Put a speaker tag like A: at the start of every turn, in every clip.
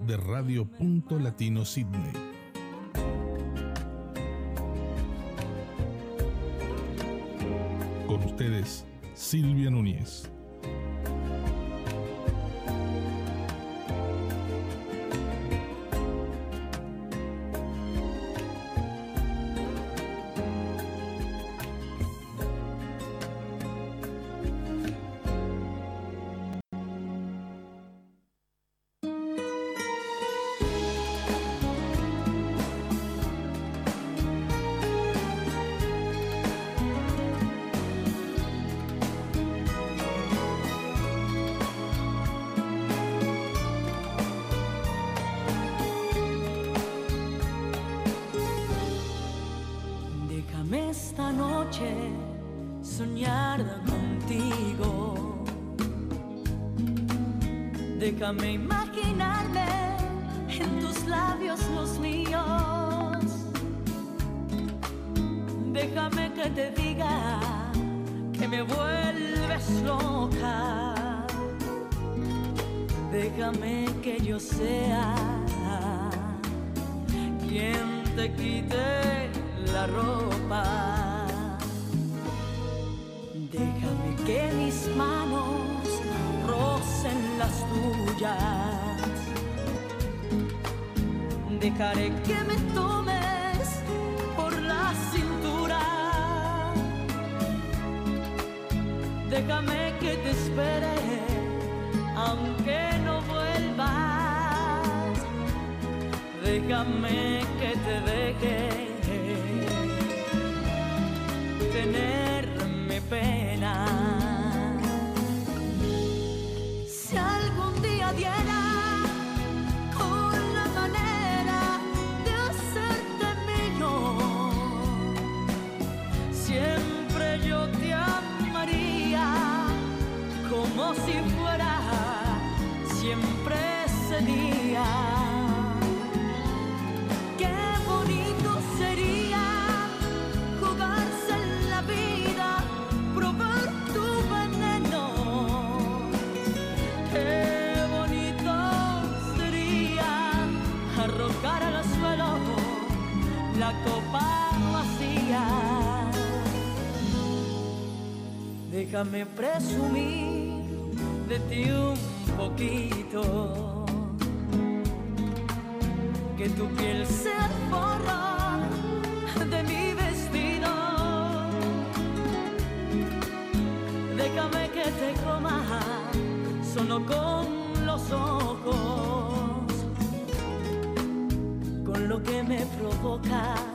A: de Radio Punto Latino Sydney. Con ustedes, Silvia Núñez.
B: Dejaré que me tomes por la cintura. Déjame que te espere, aunque no vuelvas. Déjame que te deje tenerme pena. Si algún día diera si fuera siempre ese día. Qué bonito sería jugarse en la vida, probar tu veneno. Qué bonito sería arrojar al suelo la copa vacía. Déjame presumir un poquito que tu piel sea el forro de mi vestido. Déjame que te coma solo con los ojos, con lo que me provoca.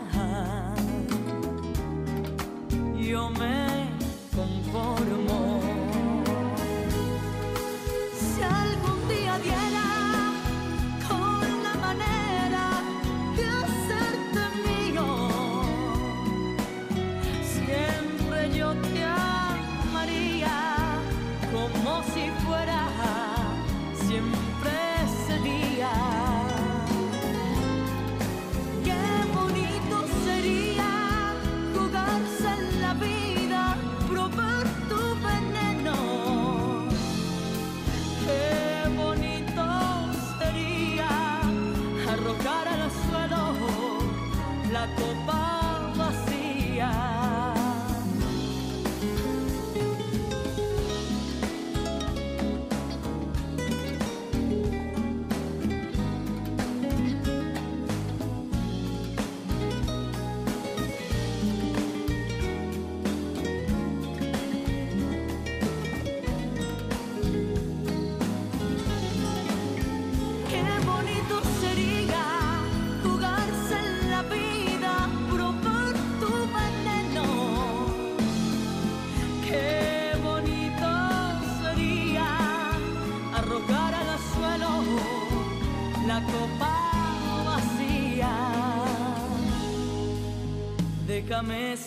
B: Déjame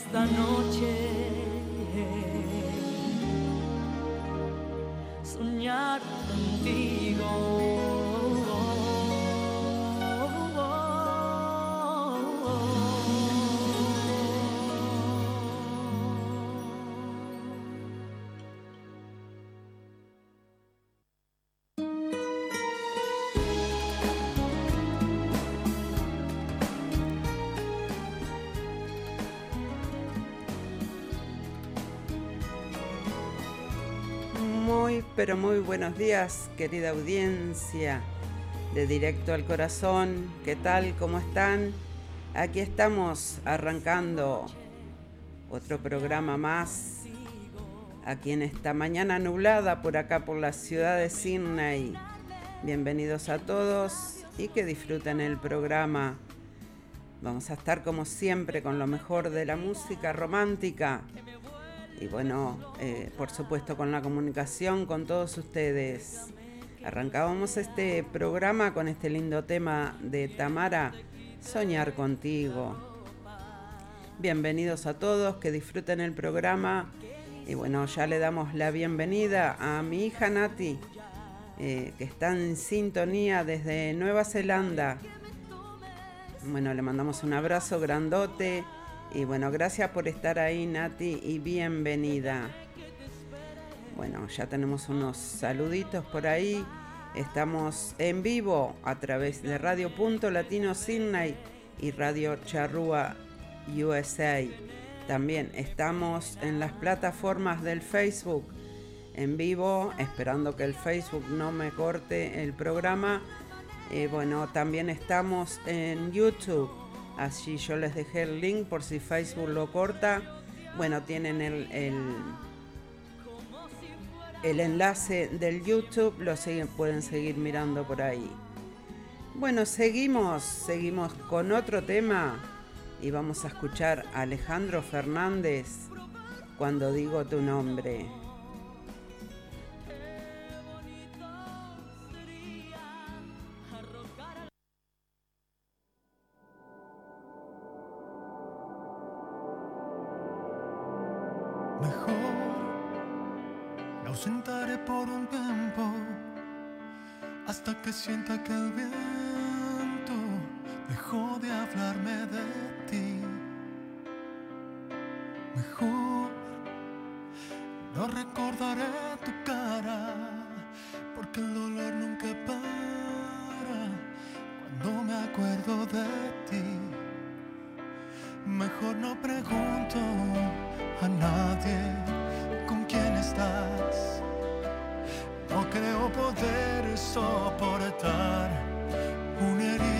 C: pero muy buenos días, querida audiencia de Directo al Corazón. ¿Qué tal? ¿Cómo están? Aquí estamos arrancando otro programa más. Aquí en esta mañana nublada por acá por la ciudad de Sydney. Bienvenidos a todos y que disfruten el programa. Vamos a estar como siempre con lo mejor de la música romántica y bueno, eh, por supuesto con la comunicación con todos ustedes. Arrancábamos este programa con este lindo tema de Tamara, Soñar contigo. Bienvenidos a todos, que disfruten el programa. Y bueno, ya le damos la bienvenida a mi hija Nati, eh, que está en sintonía desde Nueva Zelanda. Bueno, le mandamos un abrazo grandote y bueno, gracias por estar ahí, Nati, y bienvenida. Bueno, ya tenemos unos saluditos por ahí. Estamos en vivo a través de Radio Punto Latino Sydney y Radio Charrúa USA. También estamos en las plataformas del Facebook en vivo, esperando que el Facebook no me corte el programa. Y bueno, también estamos en YouTube Así yo les dejé el link por si Facebook lo corta. Bueno, tienen el, el, enlace del YouTube, lo pueden seguir mirando por ahí. Bueno, seguimos, seguimos con otro tema y vamos a escuchar a Alejandro Fernández cuando digo tu nombre.
D: Por un tiempo hasta que sienta que el viento dejó de hablarme de ti. Mejor no recordaré tu cara porque el dolor nunca para cuando me acuerdo de ti. Mejor no pregunto creo poder soportar una herida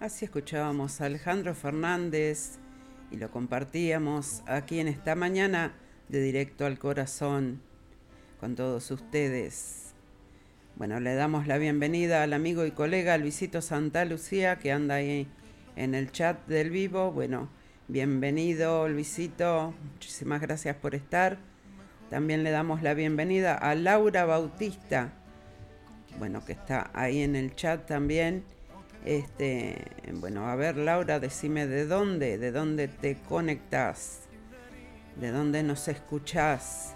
C: Así escuchábamos a Alejandro Fernández y lo compartíamos aquí en esta mañana de Directo al Corazón con todos ustedes. Bueno, le damos la bienvenida al amigo y colega Luisito Santa Lucía que anda ahí en el chat del vivo. Bueno, bienvenido Luisito, muchísimas gracias por estar. También le damos la bienvenida a Laura Bautista, bueno, que está ahí en el chat también. Este, bueno, a ver, Laura, decime de dónde, de dónde te conectas, de dónde nos escuchás.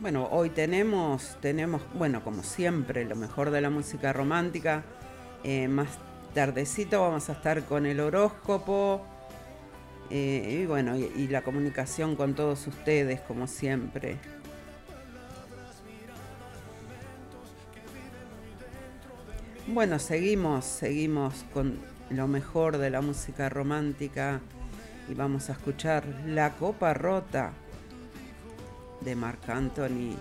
C: Bueno, hoy tenemos, tenemos, bueno, como siempre, lo mejor de la música romántica. Eh, más tardecito vamos a estar con el horóscopo. Eh, y bueno, y, y la comunicación con todos ustedes, como siempre. Bueno, seguimos, seguimos con lo mejor de la música romántica y vamos a escuchar La Copa Rota de Marc Anthony.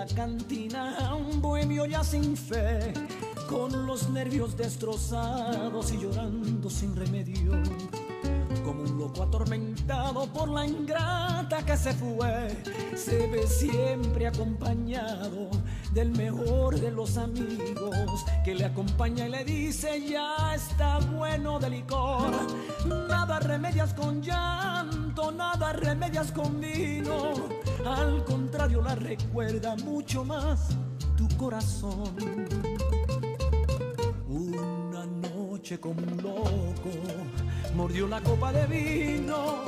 E: La cantina un bohemio ya sin fe, con los nervios destrozados y llorando sin remedio, como un loco atormentado por la ingrata que se fue, se ve siempre acompañado del mejor de los amigos que le acompaña y le dice ya está bueno de licor nada remedias con llanto nada remedias con vino al contrario la recuerda mucho más tu corazón una noche como un loco mordió la copa de vino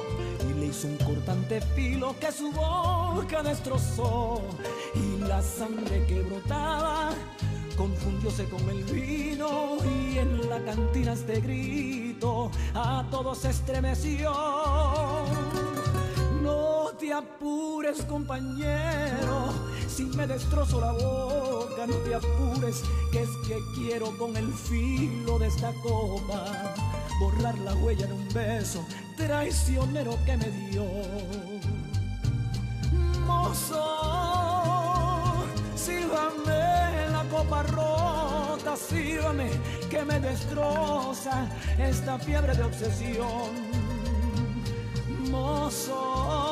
E: y le hizo un cortante filo que su boca destrozó y la sangre que brotaba confundióse con el vino y en la cantina este grito a todos estremeció. Apures compañero, si me destrozo la boca, no te apures, que es que quiero con el filo de esta copa borrar la huella de un beso traicionero que me dio. Mozo, sírvame la copa rota, sírvame que me destroza esta fiebre de obsesión. Mozo,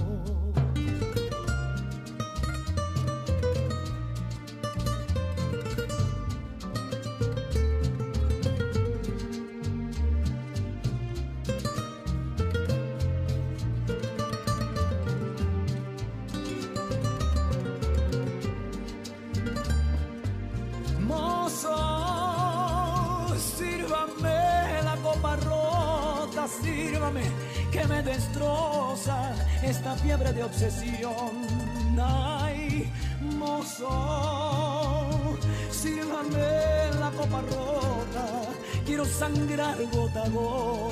E: Sangrar gota a gota.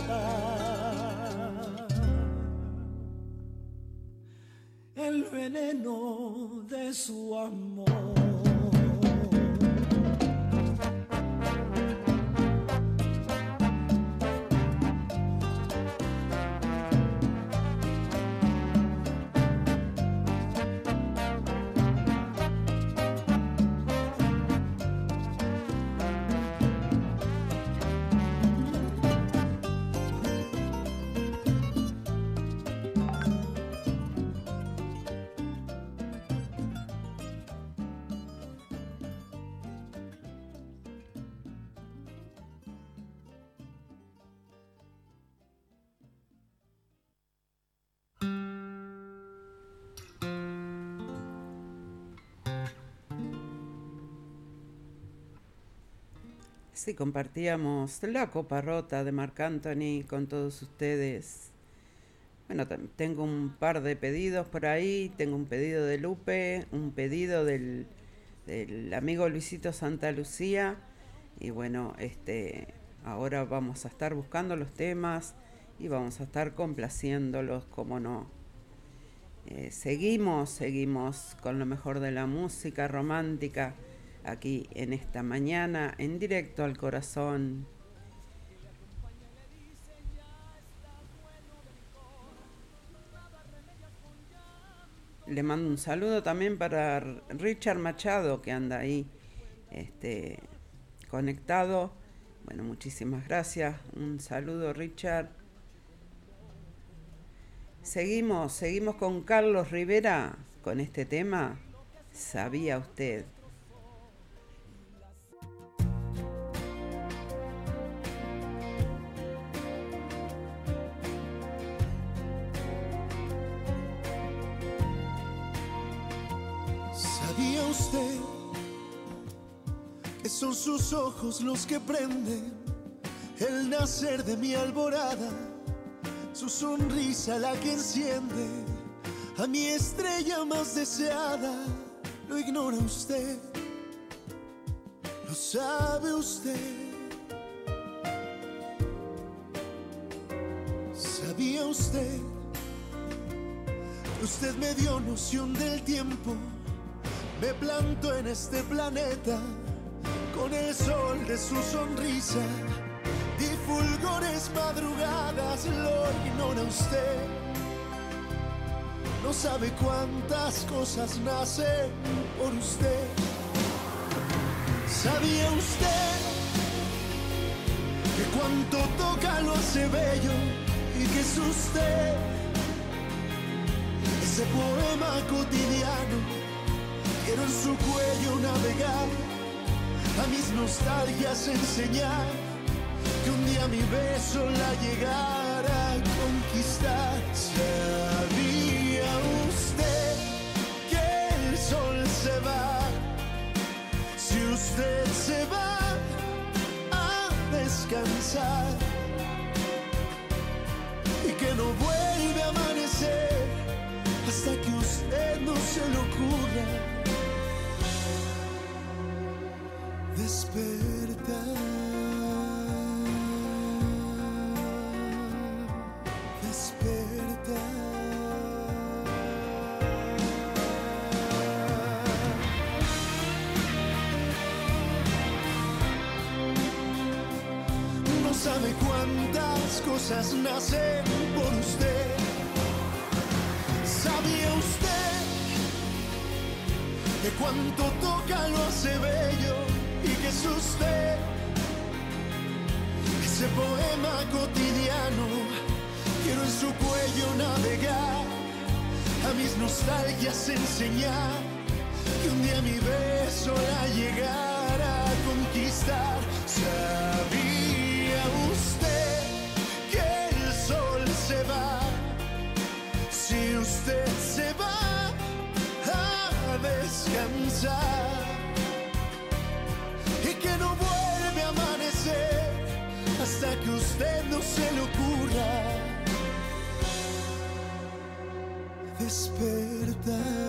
C: Sí, compartíamos la copa rota de Marc Anthony con todos ustedes. Bueno, tengo un par de pedidos por ahí. Tengo un pedido de Lupe, un pedido del, del amigo Luisito Santa Lucía. Y bueno, este, ahora vamos a estar buscando los temas y vamos a estar complaciéndolos, como no. Eh, seguimos, seguimos con lo mejor de la música romántica aquí en esta mañana, en directo al corazón. Le mando un saludo también para Richard Machado que anda ahí este, conectado. Bueno, muchísimas gracias. Un saludo Richard. Seguimos, seguimos con Carlos Rivera con este tema. ¿Sabía usted?
F: Son sus ojos los que prenden el nacer de mi alborada, su sonrisa la que enciende a mi estrella más deseada. Lo ignora usted, lo sabe usted. ¿Sabía usted? Usted me dio noción del tiempo, me plantó en este planeta con el sol de su sonrisa y fulgores madrugadas lo ignora usted. No sabe cuántas cosas nacen por usted. ¿Sabía usted que cuanto toca lo hace bello y que es usted ese poema cotidiano? Quiero en su cuello navegar a mis nostalgias enseñar que un día mi beso la llegara a conquistar. ¿Sabía usted que el sol se va? Si usted se va a descansar y que no vuelve a amanecer hasta que usted no se lo ocurra despertar, despertar. No sabe cuántas cosas nacen por usted. ¿Sabía usted que cuanto toca lo hace bello? Ese poema cotidiano. Quiero en su cuello navegar, a mis nostalgias enseñar que un día mi beso la llegara a conquistar. No se le ocurra despertar.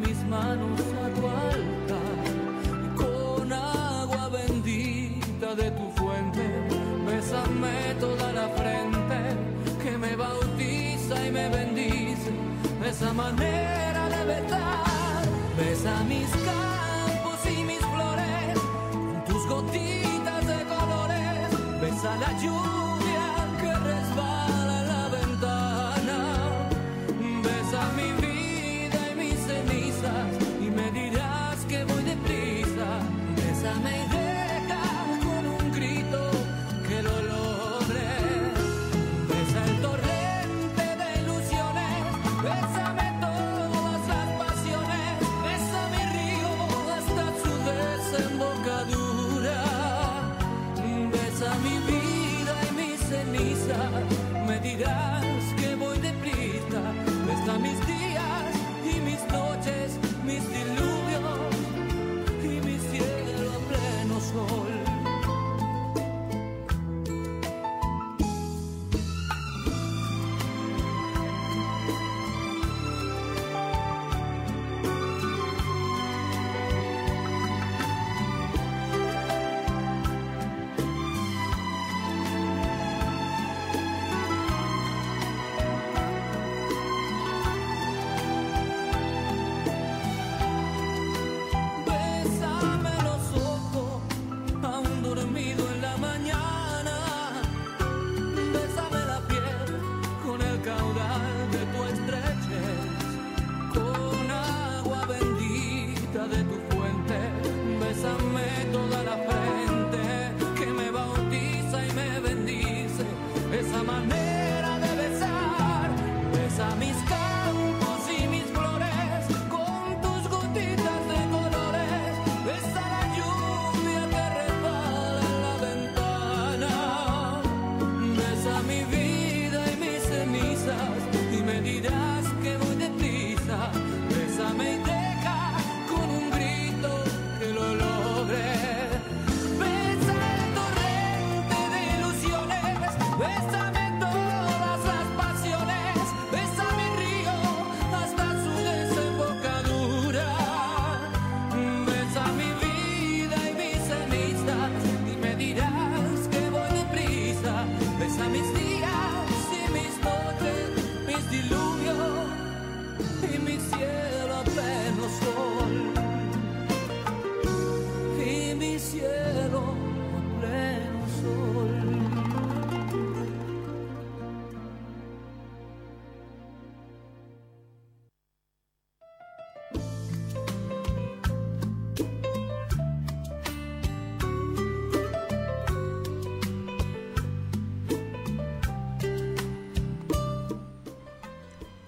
G: mis manos a tu. Con agua bendita de tu fuente. Bésame toda la frente que me bautiza y me bendice. Esa manera de besar. Besa mis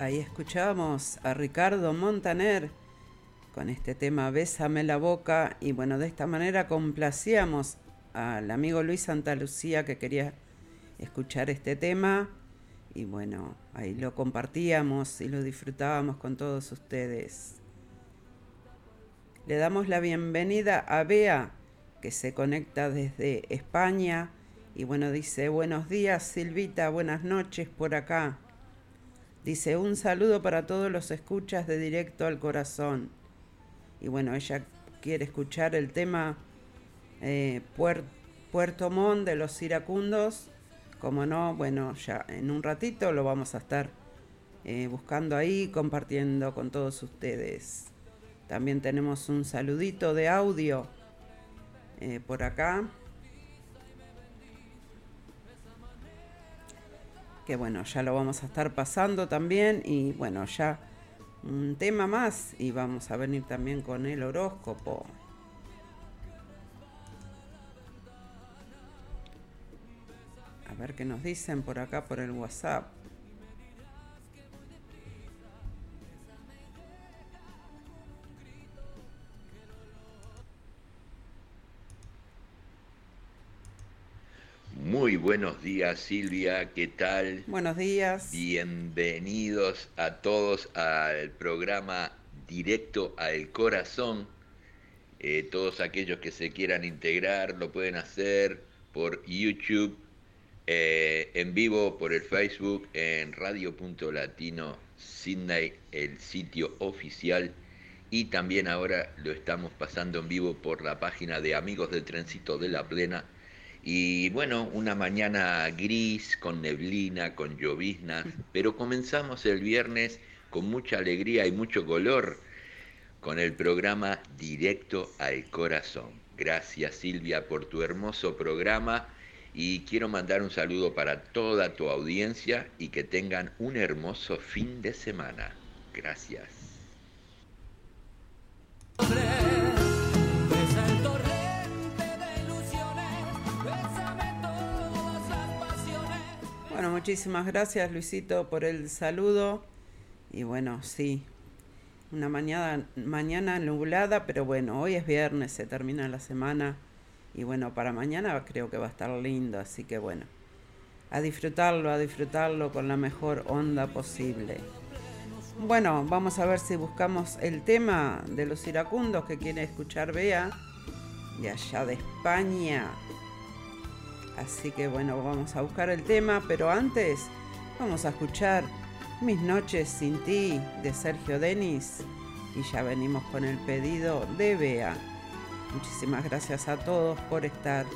C: Ahí escuchábamos a Ricardo Montaner con este tema Bésame la boca y bueno, de esta manera complacíamos al amigo Luis Santa Lucía que quería escuchar este tema y bueno, ahí lo compartíamos y lo disfrutábamos con todos ustedes. Le damos la bienvenida a Bea que se conecta desde España y bueno, dice buenos días Silvita, buenas noches por acá. Dice un saludo para todos los escuchas de directo al corazón. Y bueno, ella quiere escuchar el tema eh, Puer- Puerto Montt de los iracundos. Como no, bueno, ya en un ratito lo vamos a estar eh, buscando ahí, compartiendo con todos ustedes. También tenemos un saludito de audio eh, por acá. Que bueno, ya lo vamos a estar pasando también y bueno, ya un tema más y vamos a venir también con el horóscopo. A ver qué nos dicen por acá por el WhatsApp.
H: Muy buenos días Silvia, ¿qué tal?
C: Buenos días.
H: Bienvenidos a todos al programa Directo al Corazón. Eh, todos aquellos que se quieran integrar lo pueden hacer por YouTube, eh, en vivo por el Facebook, en Radio.latino Sydney, el sitio oficial. Y también ahora lo estamos pasando en vivo por la página de Amigos del Trencito de la Plena. Y bueno, una mañana gris, con neblina, con lloviznas, pero comenzamos el viernes con mucha alegría y mucho color con el programa Directo al Corazón. Gracias Silvia por tu hermoso programa y quiero mandar un saludo para toda tu audiencia y que tengan un hermoso fin de semana. Gracias.
I: Muchísimas gracias Luisito por el saludo. Y bueno, sí, una mañana, mañana nublada, pero bueno, hoy es viernes, se termina la semana. Y bueno, para mañana creo que va a estar lindo, así que bueno, a disfrutarlo, a disfrutarlo con la mejor onda posible. Bueno, vamos a ver si buscamos el tema de los iracundos que quiere escuchar Bea, de allá de España. Así que bueno, vamos a buscar el tema, pero antes vamos a escuchar Mis noches sin ti de Sergio Denis y ya venimos con el pedido de Bea. Muchísimas gracias a todos por estar.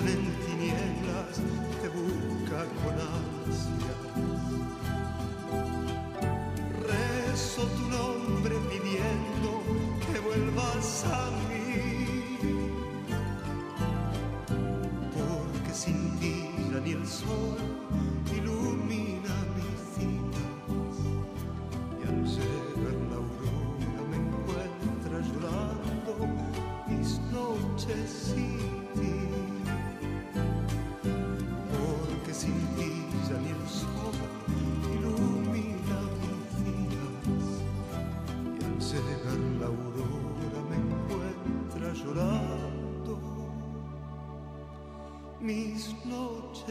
J: Corazón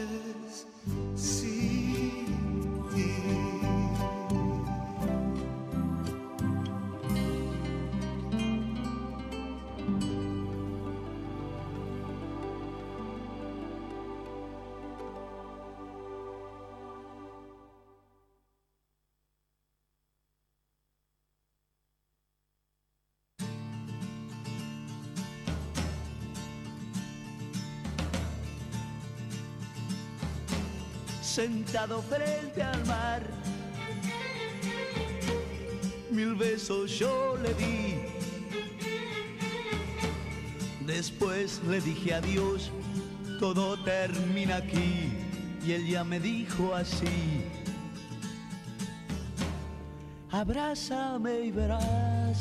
J: mis
K: sentado frente al mar. Mil besos yo le di. Después le dije adiós, todo termina aquí. Y él ya me dijo así. Abrázame y verás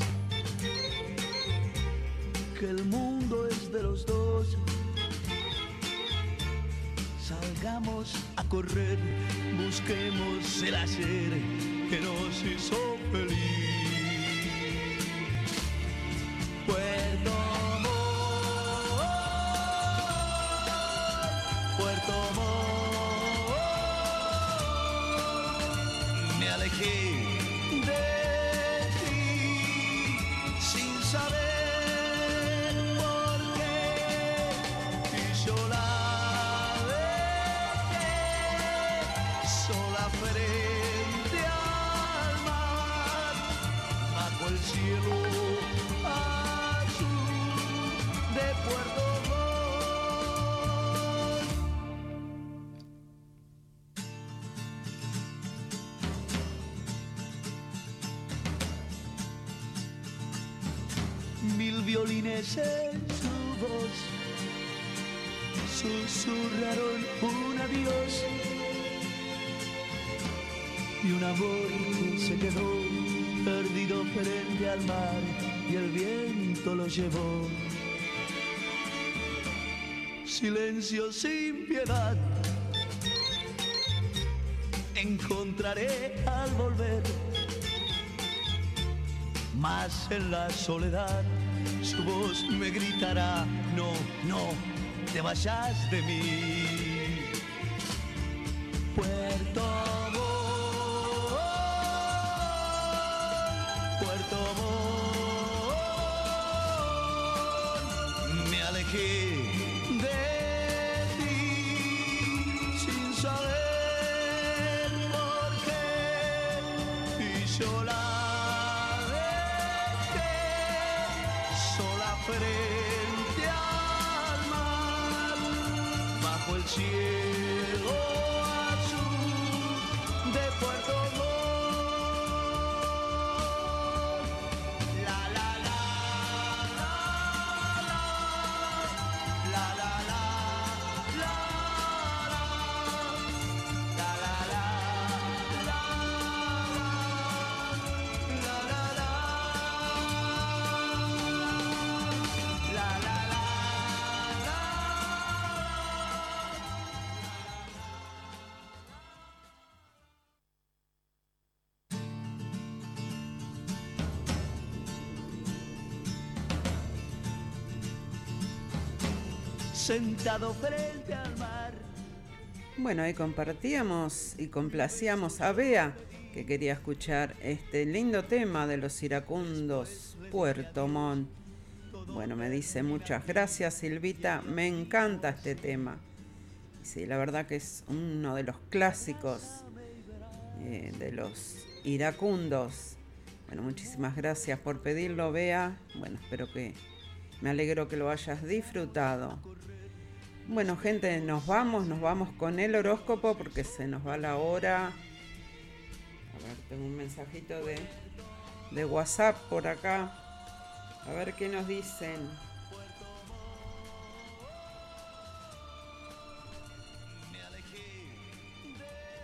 K: que el mundo es de los dos Salgamos a correr, busquemos el hacer que nos hizo feliz. Puerto Montt, Puerto Montt, me alejé en su voz. Susurraron un adiós. Y un amor que se quedó perdido frente al mar y el viento lo llevó. Silencio sin piedad. Encontraré al volver más en la soledad su voz me gritará, no, no, te vayas de mí. Sentado frente al mar.
C: Bueno, ahí compartíamos y complacíamos a Bea, que quería escuchar este lindo tema de los iracundos Puerto Montt. Bueno, me dice muchas gracias Silvita, me encanta este tema. Sí, la verdad que es uno de los clásicos eh, de los iracundos. Bueno, muchísimas gracias por pedirlo, Bea. Bueno, espero que me alegro que lo hayas disfrutado. Bueno, gente, nos vamos, nos vamos con el horóscopo porque se nos va la hora. A ver, tengo un mensajito de, de WhatsApp por acá. A ver qué nos dicen.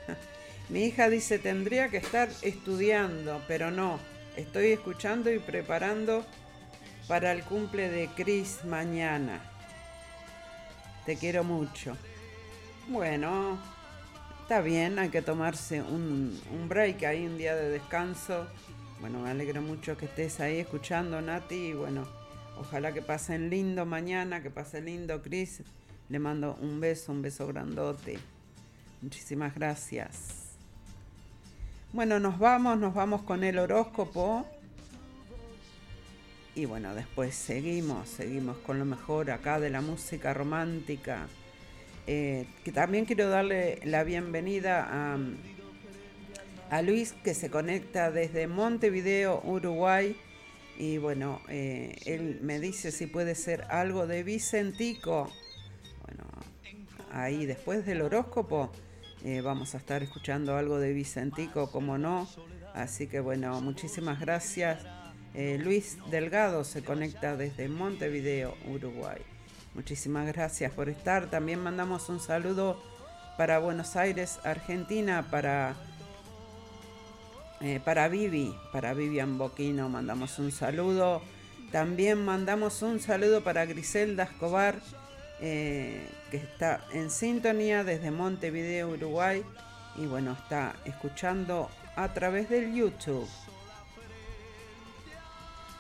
C: Mi hija dice, tendría que estar estudiando, pero no. Estoy escuchando y preparando para el cumple de Chris mañana. Te quiero mucho. Bueno, está bien, hay que tomarse un, break ahí, un día de descanso. Bueno, me alegro mucho que estés ahí escuchando, Nati. Y bueno, ojalá que pasen lindo mañana, que pase lindo, Chris. Le mando un beso, un beso grandote. Muchísimas gracias. Bueno, nos vamos, nos vamos con el horóscopo. Y bueno, después seguimos, seguimos con lo mejor acá de la música romántica. Eh, que también quiero darle la bienvenida a, Luis que se conecta desde Montevideo, Uruguay. Y bueno, eh, él me dice si puede ser algo de Vicentico. Bueno, ahí después del horóscopo eh, vamos a estar escuchando algo de Vicentico, como no. Así que bueno, muchísimas gracias. Luis Delgado se conecta desde Montevideo, Uruguay. Muchísimas gracias por estar. También mandamos un saludo para Buenos Aires, Argentina, para, eh, para Vivi, para Vivian Boquino, mandamos un saludo. También mandamos un saludo para Griselda Escobar, eh, que está en sintonía desde Montevideo, Uruguay, y bueno, está escuchando a través del YouTube.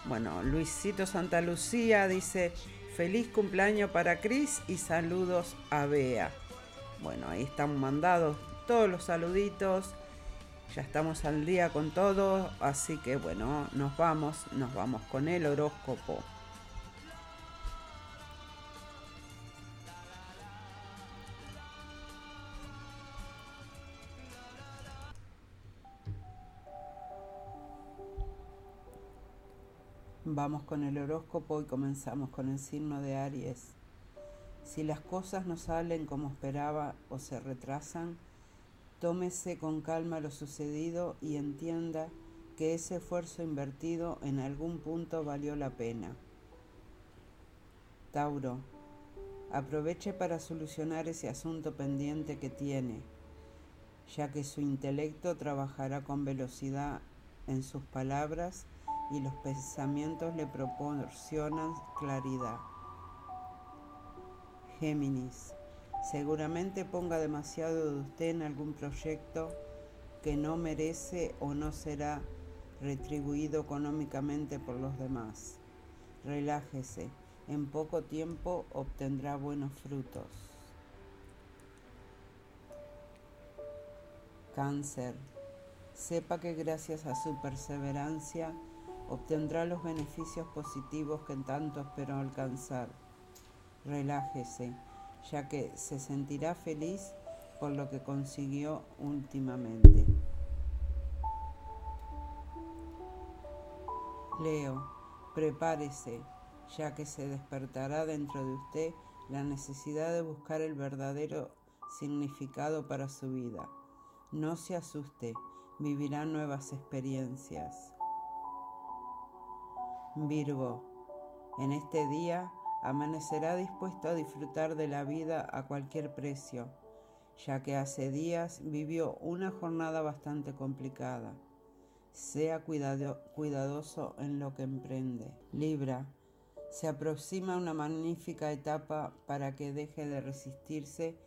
C: Bueno, Luisito Santa Lucía dice, Feliz cumpleaños para Cris y saludos a Bea. Bueno, ahí están mandados todos los saluditos. Ya estamos al día con todo, así que bueno, nos vamos, nos vamos con el horóscopo. Vamos con el horóscopo y comenzamos con el signo de Aries. Si las cosas no salen como esperaba o se retrasan, tómese con calma lo sucedido y entienda que ese esfuerzo invertido en algún punto valió la pena. Tauro, aproveche para solucionar ese asunto pendiente que tiene, ya que su intelecto trabajará con velocidad en sus palabras y los pensamientos le proporcionan claridad. Géminis, seguramente ponga demasiado de usted en algún proyecto que no merece o no será retribuido económicamente por los demás. Relájese, en poco tiempo obtendrá buenos frutos. Cáncer, sepa que gracias a su perseverancia obtendrá los beneficios positivos que tanto esperó alcanzar. Relájese, ya que se sentirá feliz por lo que consiguió últimamente. Leo, prepárese, ya que se despertará dentro de usted la necesidad de buscar el verdadero significado para su vida. No se asuste, vivirá nuevas experiencias. Virgo, en este día amanecerá dispuesto a disfrutar de la vida a cualquier precio, ya que hace días vivió una jornada bastante complicada. Sea cuidadoso en lo que emprende. Libra, se aproxima una magnífica etapa para que deje de resistirse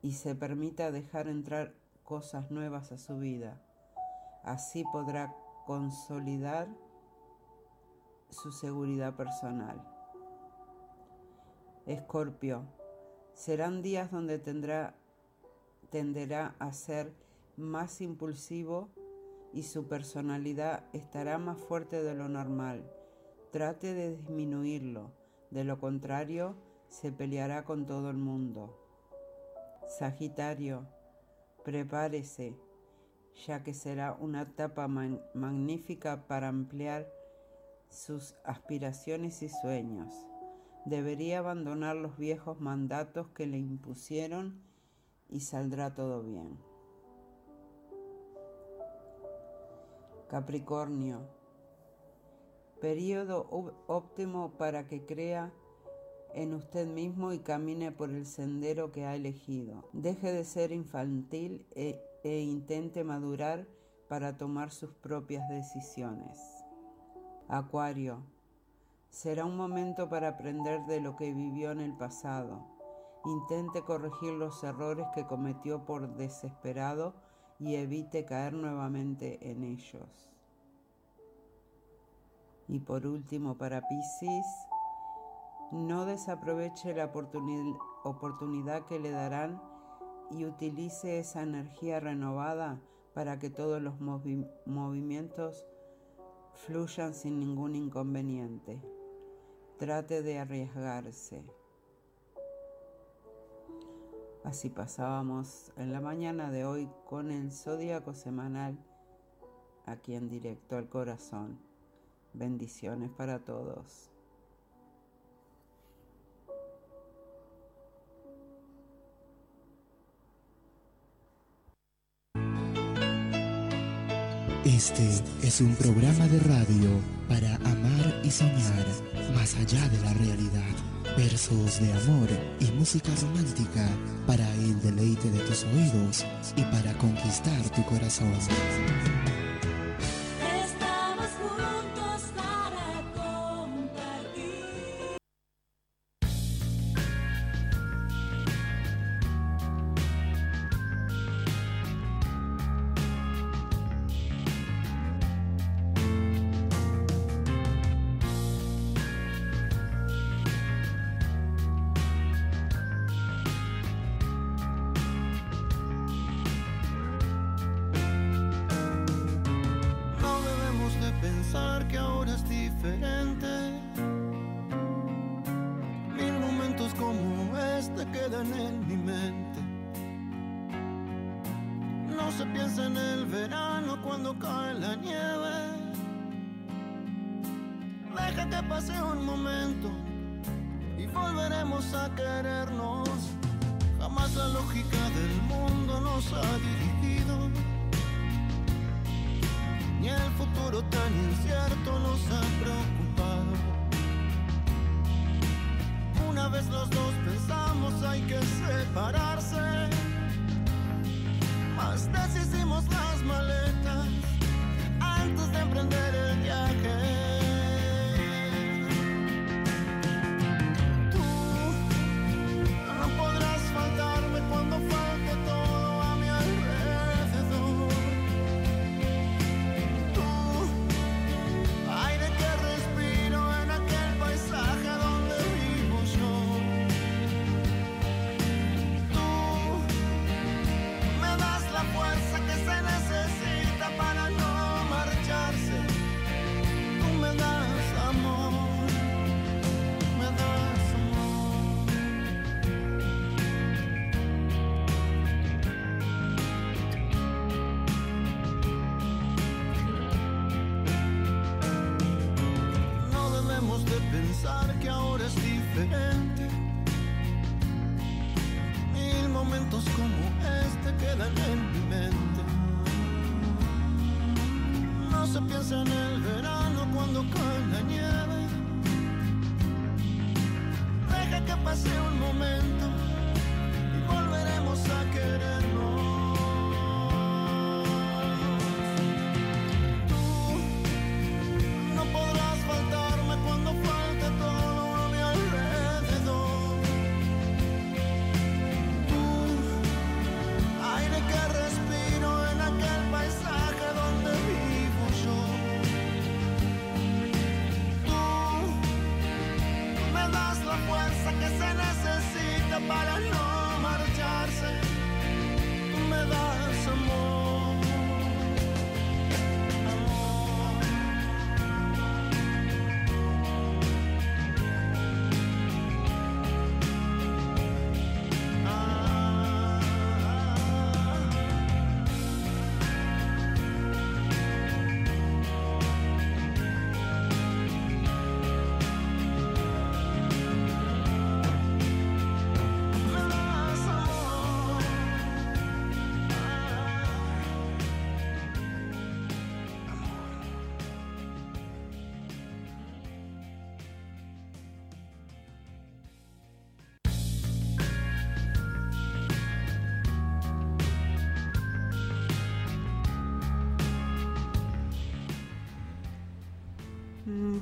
C: y se permita dejar entrar cosas nuevas a su vida. Así podrá consolidar su seguridad personal. Escorpio, serán días donde tendrá, tenderá a ser más impulsivo y su personalidad estará más fuerte de lo normal. Trate de disminuirlo, de lo contrario se peleará con todo el mundo. Sagitario, prepárese, ya que será una etapa magnífica para ampliar sus aspiraciones y sueños. Debería abandonar los viejos mandatos que le impusieron y saldrá todo bien. Capricornio, periodo óptimo para que crea en usted mismo y camine por el sendero que ha elegido. Deje de ser infantil e, e intente madurar para tomar sus propias decisiones. Acuario, será un momento para aprender de lo que vivió en el pasado. Intente corregir los errores que cometió por desesperado y evite caer nuevamente en ellos. Y por último, para Pisces, no desaproveche la oportunidad que le darán y utilice esa energía renovada para que todos los movimientos fluyan sin ningún inconveniente. Trate de arriesgarse. Así pasábamos en la mañana de hoy con el zodíaco semanal aquí en directo al corazón. Bendiciones para todos.
L: Este es un programa de radio para amar y soñar más allá de la realidad. Versos de amor y música romántica para el deleite de tus oídos y para conquistar tu corazón.
M: en el verano cuando cae la nieve. Deja que pase un momento y volveremos a querernos. Jamás la lógica del mundo nos ha dirigido, ni el futuro tan incierto nos ha preocupado. Una vez los dos pensamos hay que separarse.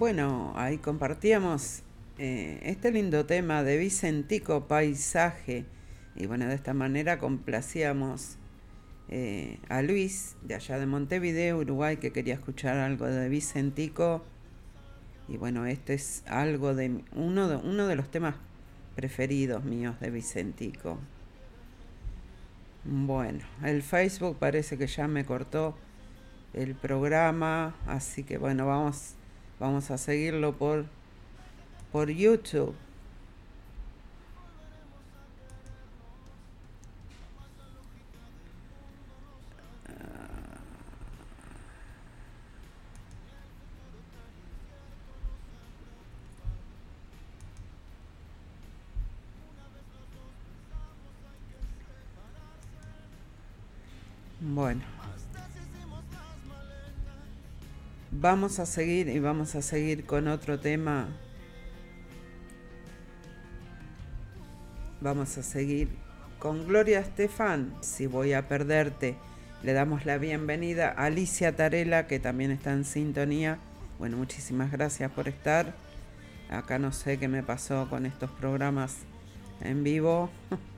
C: Bueno, ahí compartíamos eh, este lindo tema de Vicentico Paisaje. Y bueno, de esta manera complacíamos eh, a Luis de allá de Montevideo, Uruguay, que quería escuchar algo de Vicentico. Y bueno, este es algo de uno de, uno de los temas preferidos míos de Vicentico. Bueno, el Facebook parece que ya me cortó el programa, así que bueno, vamos, vamos a seguirlo por, por YouTube. Bueno. Vamos a seguir y vamos a seguir con otro tema. Vamos a seguir con Gloria Estefan, si voy a perderte. Le damos la bienvenida a Alicia Tarela, que también está en sintonía. Bueno, muchísimas gracias por estar. Acá no sé qué me pasó con estos programas en vivo.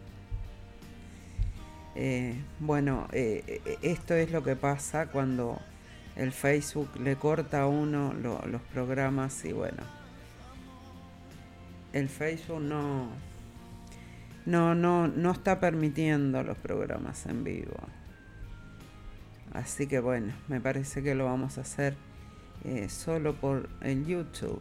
C: Eh, bueno, eh, eh, esto es lo que pasa cuando el Facebook le corta a uno los programas y bueno, el Facebook no, no, no, no está permitiendo los programas en vivo. Así que bueno, me parece que lo vamos a hacer solo por el YouTube.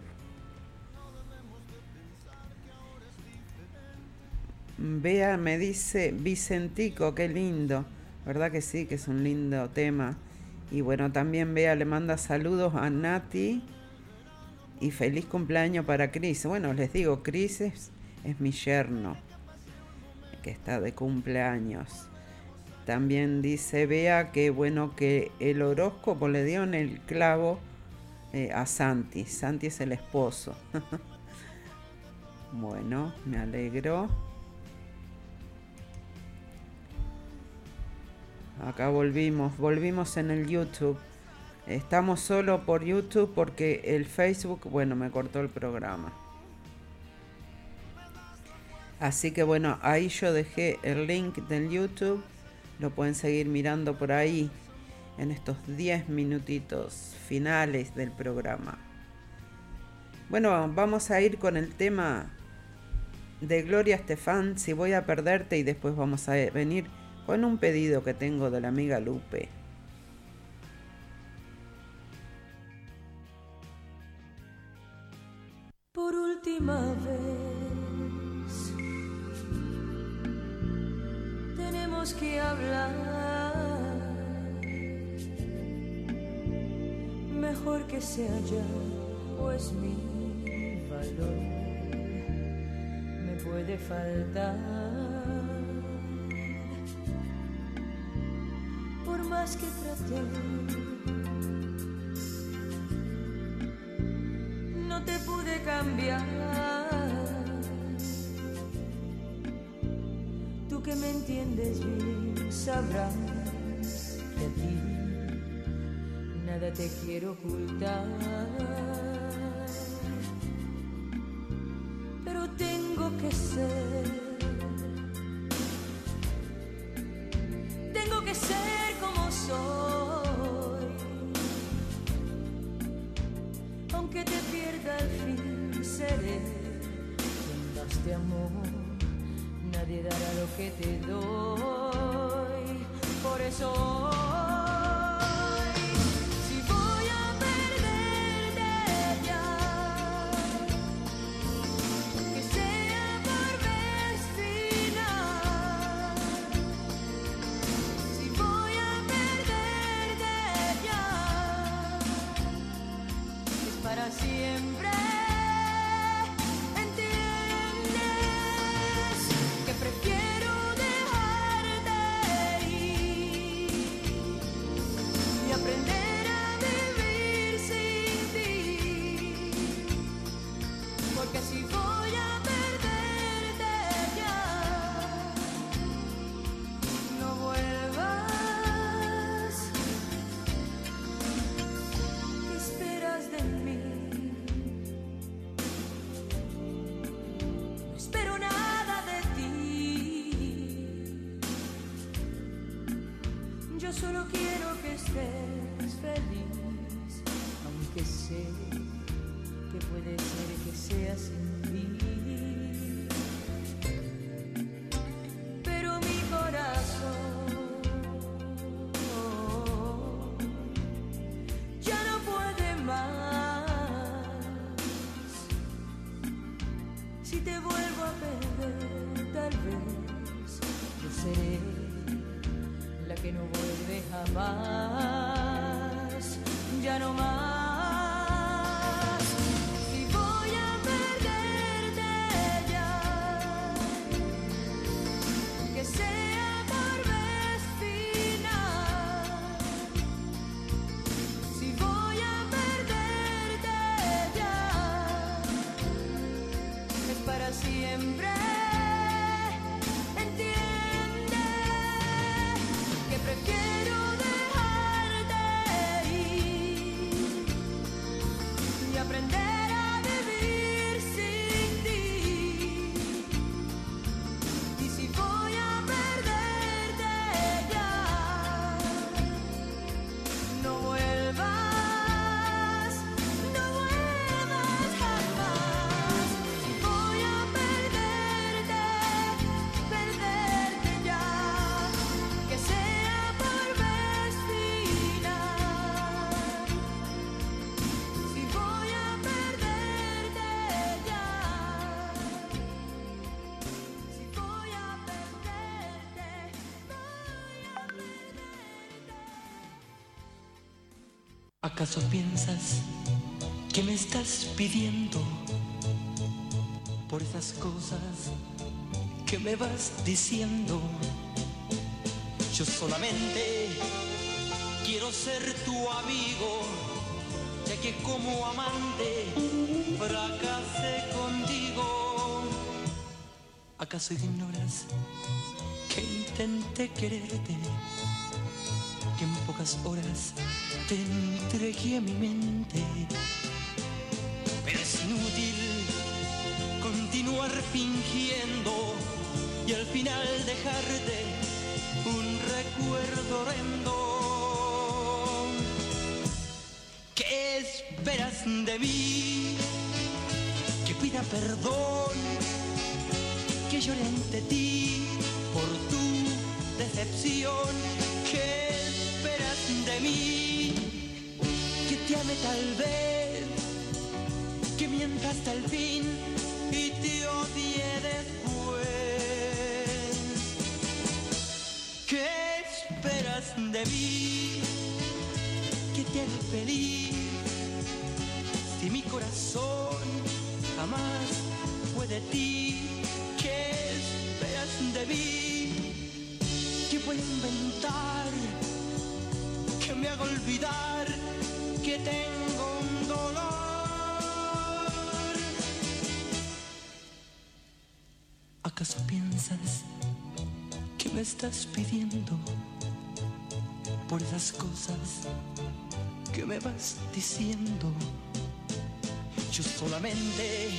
C: Vea, me dice Vicentico, qué lindo. ¿Verdad que sí? Que es un lindo tema. Y bueno, también Vea le manda saludos a Nati y feliz cumpleaños para Cris. Bueno, les digo, Cris es, mi yerno, que está de cumpleaños. También dice Vea que bueno que el horóscopo le dio en el clavo eh, a Santi. Santi es el esposo. bueno, me alegro. Acá volvimos, volvimos en el YouTube. Estamos solo por YouTube porque el Facebook, bueno, me cortó el programa. Así que bueno, ahí yo dejé el link del YouTube. Lo pueden seguir mirando por ahí en estos 10 minutitos finales del programa. Bueno, vamos a ir con el tema de Gloria Estefan, si voy a perderte y después vamos a venir con un pedido que tengo de la amiga Lupe.
B: Cambiar. Tú que me entiendes bien sabrás que a ti nada te quiero ocultar.
K: ¿Acaso piensas que me estás pidiendo por esas cosas que me vas diciendo? Yo solamente quiero ser tu amigo, ya que como amante fracasé contigo. ¿Acaso ignoras que intenté quererte? que en pocas horas te entregué mi mente. Pero es inútil continuar fingiendo y al final dejarte un recuerdo horrendo. ¿Qué esperas de mí? Que pida perdón, que llore ante ti por tu decepción. Tal vez, que mienta hasta el fin me estás pidiendo por esas cosas que me vas diciendo? Yo solamente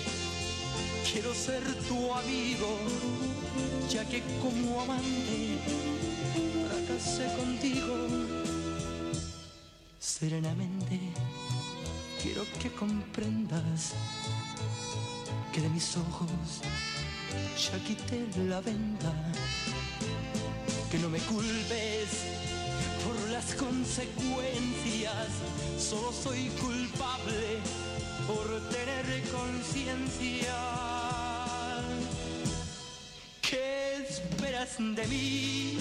K: quiero ser tu amigo, ya que como amante fracasé contigo. Serenamente quiero que comprendas que de mis ojos ya quité la venda. No me culpes por las consecuencias, solo soy culpable por tener conciencia. ¿Qué esperas de mí?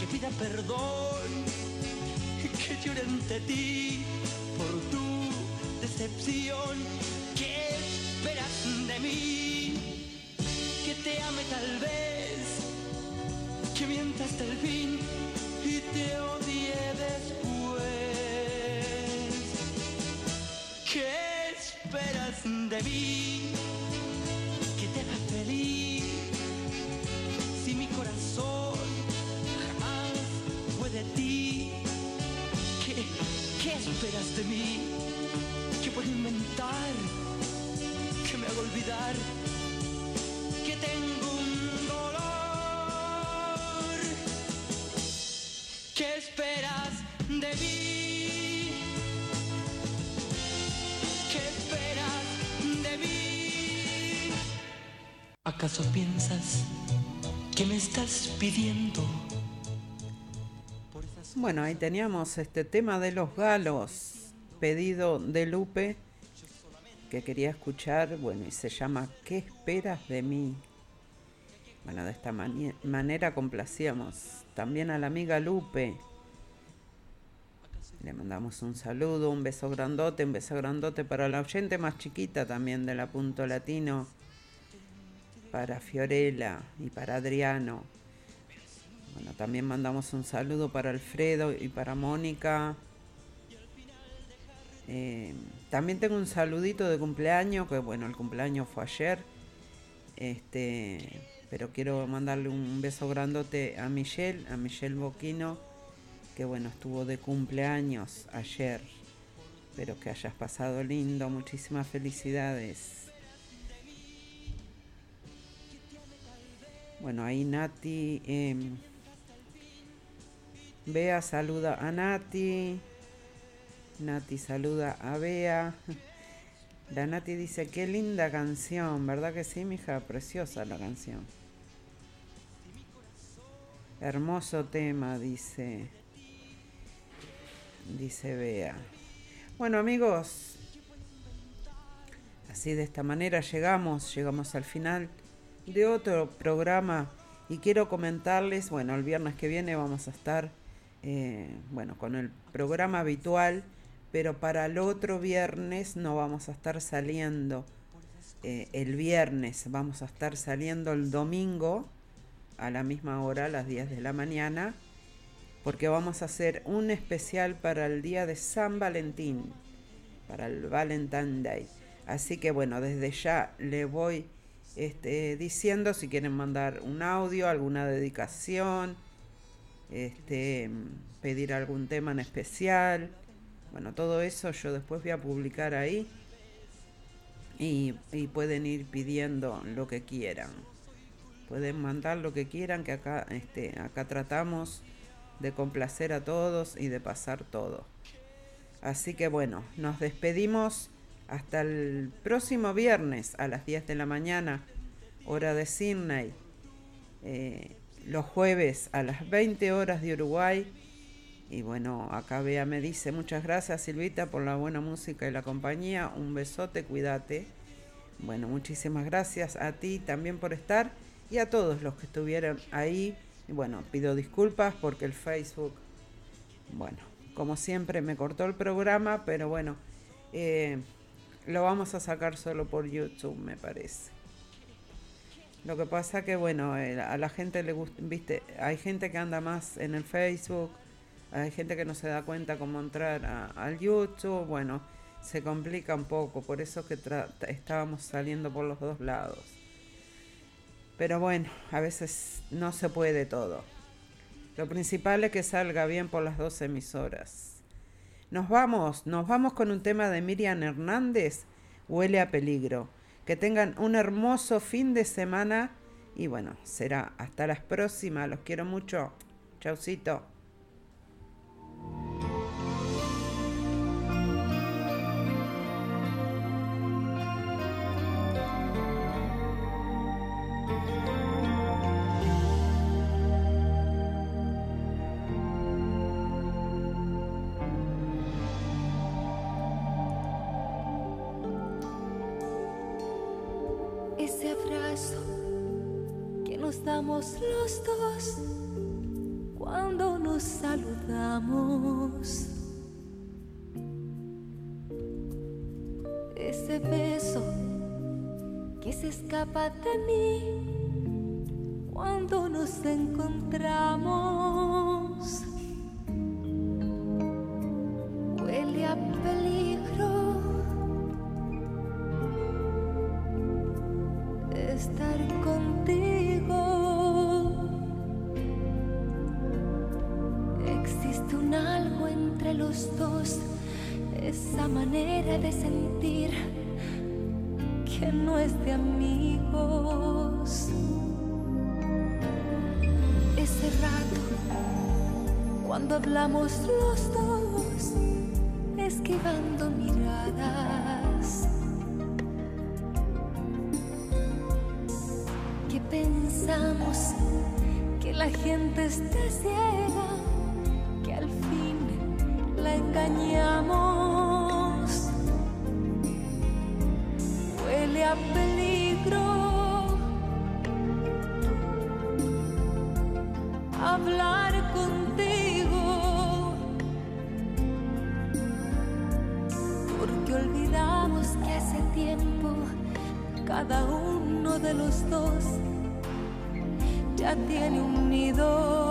K: Que pida perdón, que llore ante ti por tu decepción. ¿Qué esperas de mí? Que te ame tal vez, que mienta hasta el fin y te odie después. ¿Qué esperas de mí? Que te haga feliz si mi corazón jamás fue de ti. ¿Qué, qué esperas de mí? Que puedo inventar, que me haga olvidar ¿Acaso piensas que me estás pidiendo?
C: Bueno, ahí teníamos este tema de los galos, pedido de Lupe, que quería escuchar, bueno, y se llama ¿Qué esperas de mí? Bueno, de esta manera complacíamos también a la amiga Lupe. Le mandamos un saludo, un beso grandote, un beso grandote para la oyente más chiquita también de la Punto Latino, para Fiorella y para Adriano. Bueno, también mandamos un saludo para Alfredo y para Mónica. Eh, también tengo un saludito de cumpleaños, que bueno, el cumpleaños fue ayer. Este, pero quiero mandarle un beso grandote a Michelle, a Michelle Boquino, que bueno, estuvo de cumpleaños ayer. Espero que hayas pasado lindo, muchísimas felicidades. Bueno, ahí Nati. Eh, Bea saluda a Nati. Nati saluda a Bea. La Nati dice, qué linda canción, ¿verdad que sí, mija? Preciosa la canción. Hermoso tema, dice. Dice Bea. Bueno amigos, así de esta manera llegamos, llegamos al final de otro programa y quiero comentarles, bueno, el viernes que viene vamos a estar, eh, bueno, con el programa habitual pero para el otro viernes no vamos a estar saliendo eh, el viernes, vamos a estar saliendo el domingo a la misma hora, a las 10 de la mañana, porque vamos a hacer un especial para el día de San Valentín, para el Valentine Day. Así que bueno, desde ya le voy este, diciendo si quieren mandar un audio, alguna dedicación, este, pedir algún tema en especial bueno, todo eso yo después voy a publicar ahí y, pueden ir pidiendo lo que quieran. Pueden mandar lo que quieran, que acá, este, acá tratamos de complacer a todos y de pasar todo. Así que bueno, nos despedimos hasta el próximo viernes a las 10 de la mañana, hora de Sydney. Eh, los jueves a las 20 horas de Uruguay y bueno, acá Bea me dice, muchas gracias Silvita por la buena música y la compañía. Un besote, cuídate. Bueno, muchísimas gracias a ti también por estar y a todos los que estuvieron ahí. Y bueno, pido disculpas porque el Facebook, bueno, como siempre me cortó el programa, pero bueno, eh, lo vamos a sacar solo por YouTube, me parece. Lo que pasa que, bueno, eh, a la gente le gusta, viste, hay gente que anda más en el Facebook hay gente que no se da cuenta cómo entrar al YouTube, bueno, se complica un poco, por eso que estábamos saliendo por los dos lados. Pero bueno, a veces no se puede todo. Lo principal es que salga bien por las dos emisoras. Nos vamos, nos vamos con un tema de Miriam Hernández, Huele a peligro. Que tengan un hermoso fin de semana y bueno, será hasta las próximas. Los quiero mucho. Chaucito.
B: Los dos cuando nos saludamos. Ese beso que se escapa de mí cuando nos encontramos. Los dos esa manera de sentir que no es de amigos. Ese rato, cuando hablamos los dos, esquivando miradas. Que pensamos que la gente está ciega engañamos. huele a peligro. Hablar contigo, porque olvidamos que hace tiempo cada uno de los dos ya tiene un nido.